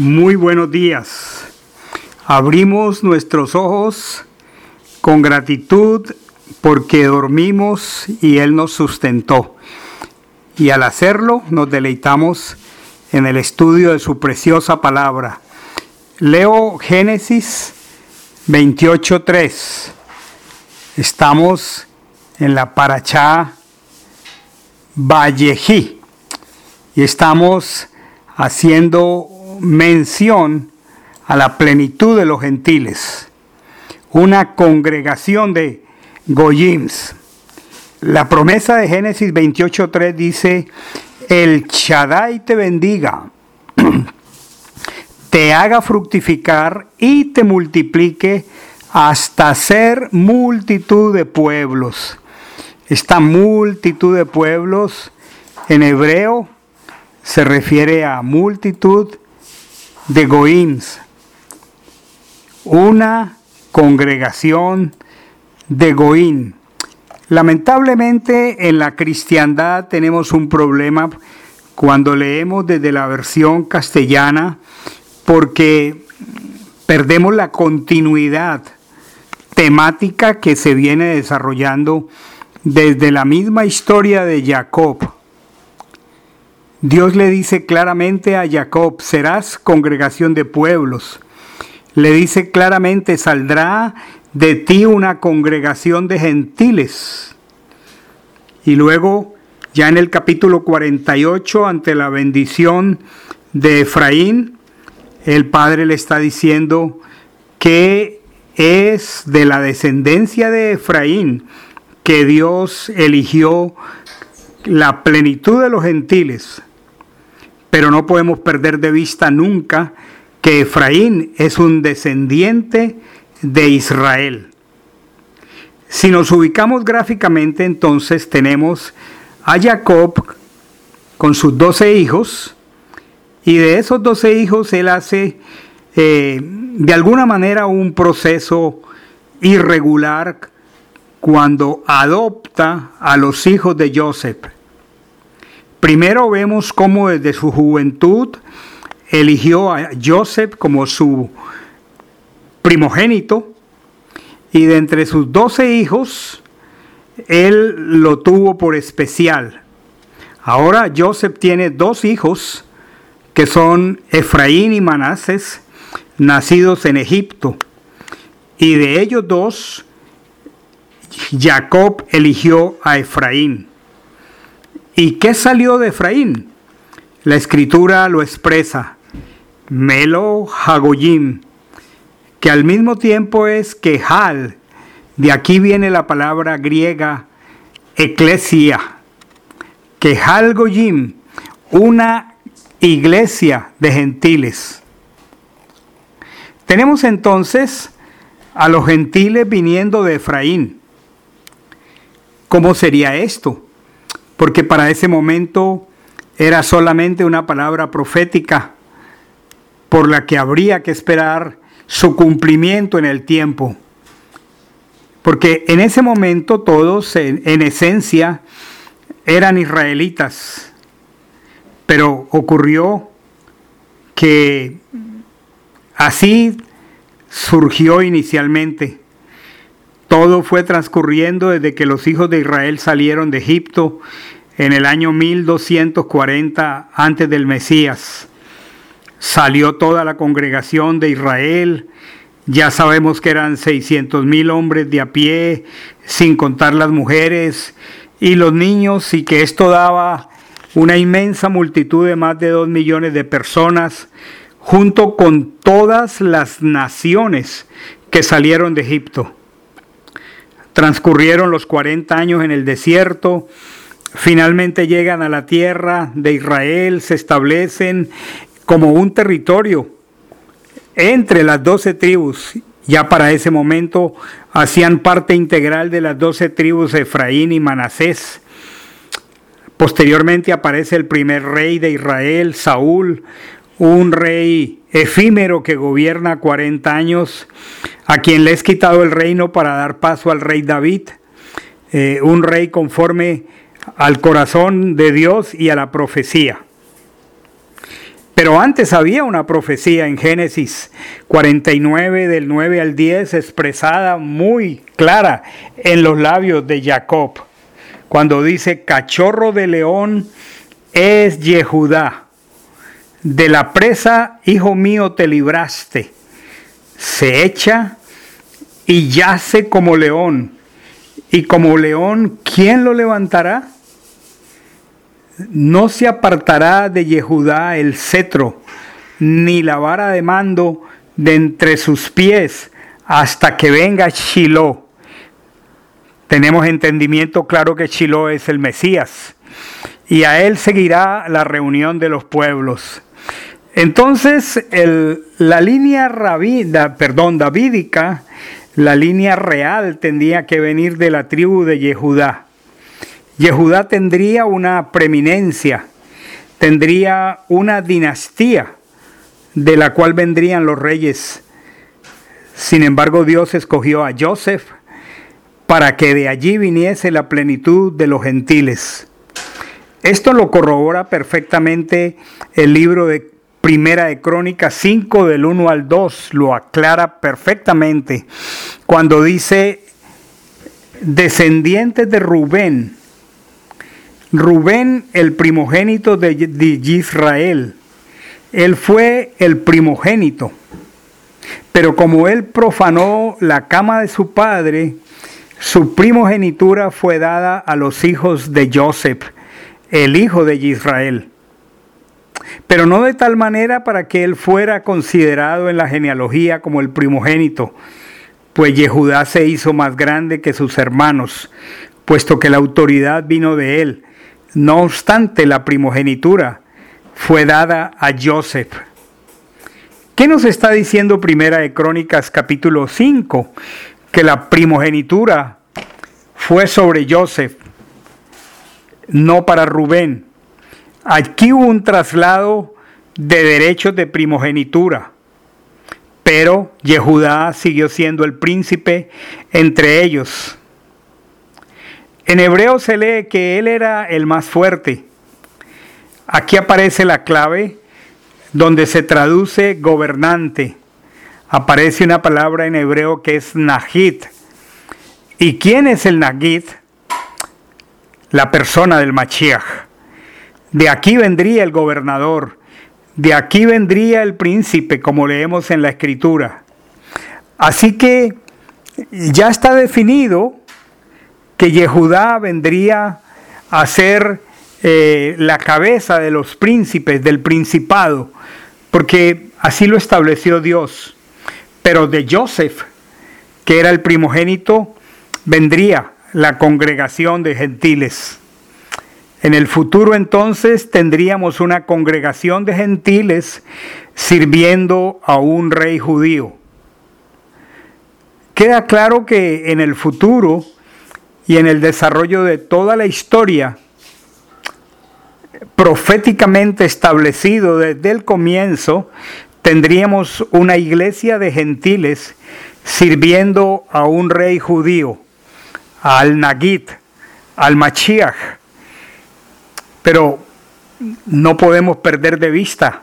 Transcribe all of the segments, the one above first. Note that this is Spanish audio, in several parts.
Muy buenos días. Abrimos nuestros ojos con gratitud porque dormimos y Él nos sustentó. Y al hacerlo nos deleitamos en el estudio de su preciosa palabra. Leo Génesis 28.3. Estamos en la Parachá Vallejí y estamos haciendo mención a la plenitud de los gentiles, una congregación de Goyims. La promesa de Génesis 28.3 dice, el Shaddai te bendiga, te haga fructificar y te multiplique hasta ser multitud de pueblos. Esta multitud de pueblos en hebreo se refiere a multitud de Goims, una congregación de Goín. Lamentablemente en la cristiandad tenemos un problema cuando leemos desde la versión castellana porque perdemos la continuidad temática que se viene desarrollando desde la misma historia de Jacob. Dios le dice claramente a Jacob, serás congregación de pueblos. Le dice claramente, saldrá de ti una congregación de gentiles. Y luego, ya en el capítulo 48, ante la bendición de Efraín, el Padre le está diciendo que es de la descendencia de Efraín que Dios eligió la plenitud de los gentiles pero no podemos perder de vista nunca que Efraín es un descendiente de Israel. Si nos ubicamos gráficamente, entonces tenemos a Jacob con sus doce hijos, y de esos doce hijos él hace eh, de alguna manera un proceso irregular cuando adopta a los hijos de Joseph. Primero vemos cómo desde su juventud eligió a Joseph como su primogénito y de entre sus doce hijos, él lo tuvo por especial. Ahora Joseph tiene dos hijos que son Efraín y Manases, nacidos en Egipto. Y de ellos dos, Jacob eligió a Efraín. ¿Y qué salió de Efraín? La escritura lo expresa, Melo Hagoyim, que al mismo tiempo es Quejal, de aquí viene la palabra griega eclesia, Quejal Goyim, una iglesia de gentiles. Tenemos entonces a los gentiles viniendo de Efraín. ¿Cómo sería esto? Porque para ese momento era solamente una palabra profética por la que habría que esperar su cumplimiento en el tiempo. Porque en ese momento todos en, esencia eran israelitas, pero ocurrió que así surgió inicialmente. Todo fue transcurriendo desde que los hijos de Israel salieron de Egipto en el año 1240 antes del Mesías. Salió toda la congregación de Israel, ya sabemos que eran 600 mil hombres de a pie, sin contar las mujeres y los niños, y que esto daba una inmensa multitud de más de dos millones de personas, junto con todas las naciones que salieron de Egipto. Transcurrieron los 40 años en el desierto, finalmente llegan a la tierra de Israel, se establecen como un territorio entre las doce tribus. Ya para ese momento hacían parte integral de las doce tribus Efraín y Manasés. Posteriormente aparece el primer rey de Israel, Saúl, un rey efímero que gobierna 40 años, a quien le es quitado el reino para dar paso al rey David, eh, un rey conforme al corazón de Dios y a la profecía. Pero antes había una profecía en Génesis 49 del 9 al 10 expresada muy clara en los labios de Jacob, cuando dice, cachorro de león es Yehudá, de la presa, hijo mío, te libraste, se echa y yace como león, y como león, ¿quién lo levantará? No se apartará de Yehudá el cetro, ni la vara de mando de entre sus pies, hasta que venga Shiloh. Tenemos entendimiento claro que Shiloh es el Mesías, y a él seguirá la reunión de los pueblos. Entonces, la línea rabida, perdón, la línea real tendría que venir de la tribu de Yehudá. Yehudá tendría una preeminencia, tendría una dinastía de la cual vendrían los reyes. Sin embargo, Dios escogió a Joseph para que de allí viniese la plenitud de los gentiles. Esto lo corrobora perfectamente el libro de Primera de Crónicas 5 del 1 al 2, lo aclara perfectamente cuando dice descendientes de Rubén, Rubén, el primogénito de, Israel, él fue el primogénito. Pero como él profanó la cama de su padre, su primogenitura fue dada a los hijos de Joseph, el hijo de Israel. Pero no de tal manera para que él fuera considerado en la genealogía como el primogénito, pues Yehudá se hizo más grande que sus hermanos, puesto que la autoridad vino de él no obstante, la primogenitura fue dada a Joseph. ¿Qué nos está diciendo Primera de Crónicas capítulo 5? Que la primogenitura fue sobre Joseph, no para Rubén. Aquí hubo un traslado de derechos de primogenitura, pero Yehudá siguió siendo el príncipe entre ellos. En hebreo se lee que él era el más fuerte. Aquí aparece la clave donde se traduce gobernante. Aparece una palabra en hebreo que es Nahid. ¿Y quién es el Nahid? La persona del Machiach. De aquí vendría el gobernador. De aquí vendría el príncipe, como leemos en la escritura. Así que ya está definido que Yehudá vendría a ser eh, la cabeza de los príncipes, del principado, porque así lo estableció Dios. Pero de Joseph, que era el primogénito, vendría la congregación de gentiles. En el futuro entonces tendríamos una congregación de gentiles sirviendo a un rey judío. Queda claro que en el futuro y en el desarrollo de toda la historia proféticamente establecido desde el comienzo, tendríamos una iglesia de gentiles sirviendo a un rey judío, al Nagit, al Machiach. Pero no podemos perder de vista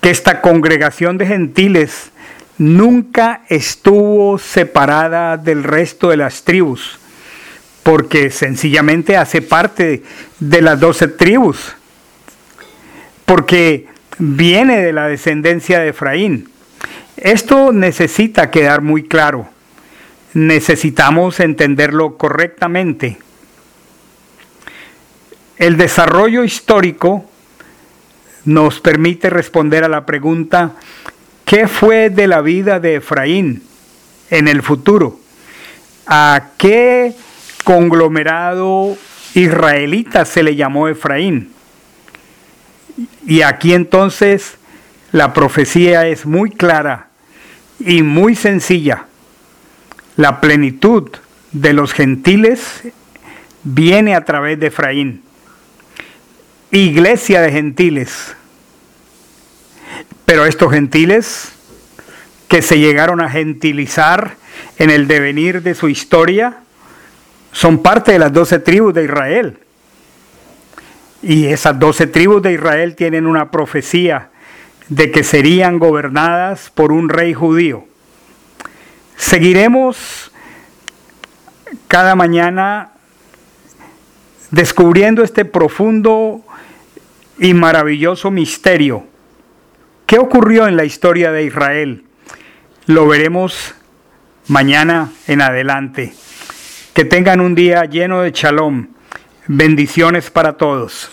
que esta congregación de gentiles nunca estuvo separada del resto de las tribus porque sencillamente hace parte de las doce tribus, porque viene de la descendencia de Efraín. Esto necesita quedar muy claro, necesitamos entenderlo correctamente. El desarrollo histórico nos permite responder a la pregunta, ¿qué fue de la vida de Efraín en el futuro? ¿A qué conglomerado israelita se le llamó Efraín. Y aquí entonces la profecía es muy clara y muy sencilla. La plenitud de los gentiles viene a través de Efraín. Iglesia de gentiles. Pero estos gentiles que se llegaron a gentilizar en el devenir de su historia, son parte de las doce tribus de Israel. Y esas doce tribus de Israel tienen una profecía de que serían gobernadas por un rey judío. Seguiremos cada mañana descubriendo este profundo y maravilloso misterio. ¿Qué ocurrió en la historia de Israel? Lo veremos mañana en adelante. Que tengan un día lleno de shalom. Bendiciones para todos.